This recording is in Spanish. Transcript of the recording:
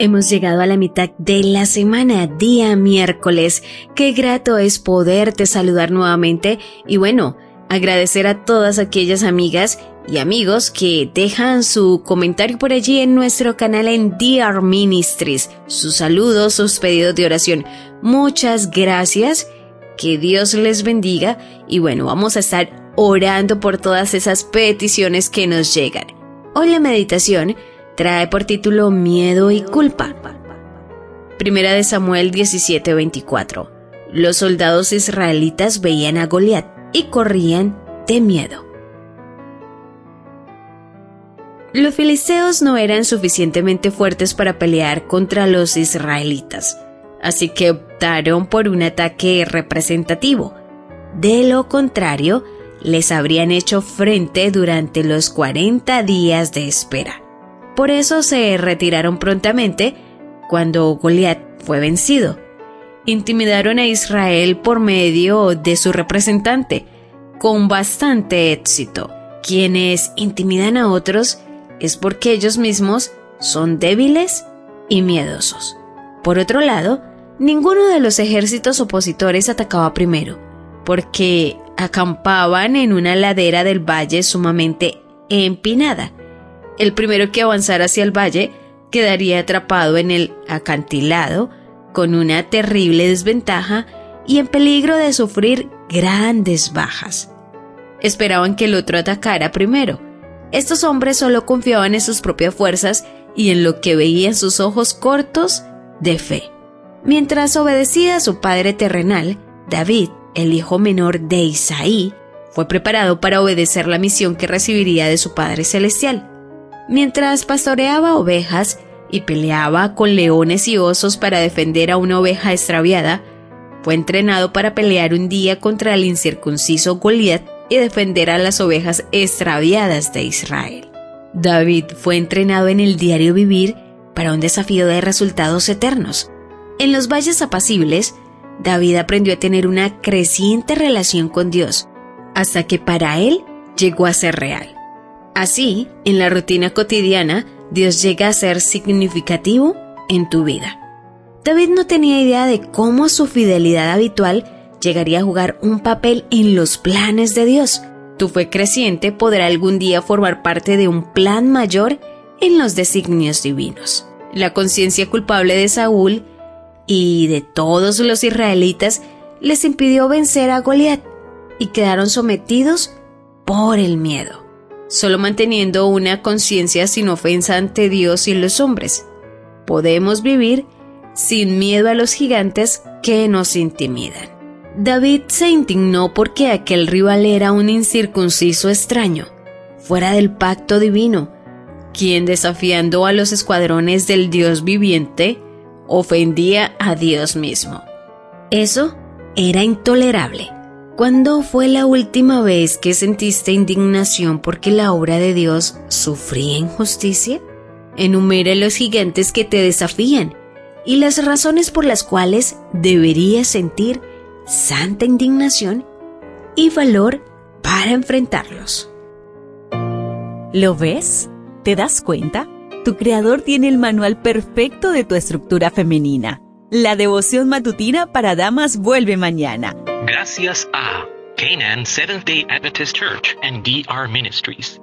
Hemos llegado a la mitad de la semana, día miércoles. Qué grato es poderte saludar nuevamente y bueno, agradecer a todas aquellas amigas y amigos que dejan su comentario por allí en nuestro canal en Dear Ministries, sus saludos, sus pedidos de oración. Muchas gracias, que Dios les bendiga y bueno, vamos a estar orando por todas esas peticiones que nos llegan. Hoy la meditación trae por título Miedo y culpa. Primera de Samuel 17:24. Los soldados israelitas veían a Goliat y corrían de miedo. Los filisteos no eran suficientemente fuertes para pelear contra los israelitas, así que optaron por un ataque representativo. De lo contrario, les habrían hecho frente durante los 40 días de espera. Por eso se retiraron prontamente cuando Goliat fue vencido. Intimidaron a Israel por medio de su representante, con bastante éxito. Quienes intimidan a otros es porque ellos mismos son débiles y miedosos. Por otro lado, ninguno de los ejércitos opositores atacaba primero, porque acampaban en una ladera del valle sumamente empinada el primero que avanzara hacia el valle quedaría atrapado en el acantilado con una terrible desventaja y en peligro de sufrir grandes bajas. Esperaban que el otro atacara primero. Estos hombres solo confiaban en sus propias fuerzas y en lo que veían sus ojos cortos de fe. Mientras obedecía a su padre terrenal, David, el hijo menor de Isaí, fue preparado para obedecer la misión que recibiría de su Padre Celestial. Mientras pastoreaba ovejas y peleaba con leones y osos para defender a una oveja extraviada, fue entrenado para pelear un día contra el incircunciso Goliat y defender a las ovejas extraviadas de Israel. David fue entrenado en el diario vivir para un desafío de resultados eternos. En los valles apacibles, David aprendió a tener una creciente relación con Dios, hasta que para él llegó a ser real. Así, en la rutina cotidiana, Dios llega a ser significativo en tu vida. David no tenía idea de cómo su fidelidad habitual llegaría a jugar un papel en los planes de Dios. Tu fe creciente podrá algún día formar parte de un plan mayor en los designios divinos. La conciencia culpable de Saúl y de todos los israelitas les impidió vencer a Goliat y quedaron sometidos por el miedo solo manteniendo una conciencia sin ofensa ante Dios y los hombres. Podemos vivir sin miedo a los gigantes que nos intimidan. David se indignó porque aquel rival era un incircunciso extraño, fuera del pacto divino, quien desafiando a los escuadrones del Dios viviente, ofendía a Dios mismo. Eso era intolerable. ¿Cuándo fue la última vez que sentiste indignación porque la obra de Dios sufría injusticia? Enumere los gigantes que te desafían y las razones por las cuales deberías sentir santa indignación y valor para enfrentarlos. ¿Lo ves? ¿Te das cuenta? Tu creador tiene el manual perfecto de tu estructura femenina. La devoción matutina para damas vuelve mañana Gracias a Canaan Seventh Day Adventist Church and DR Ministries.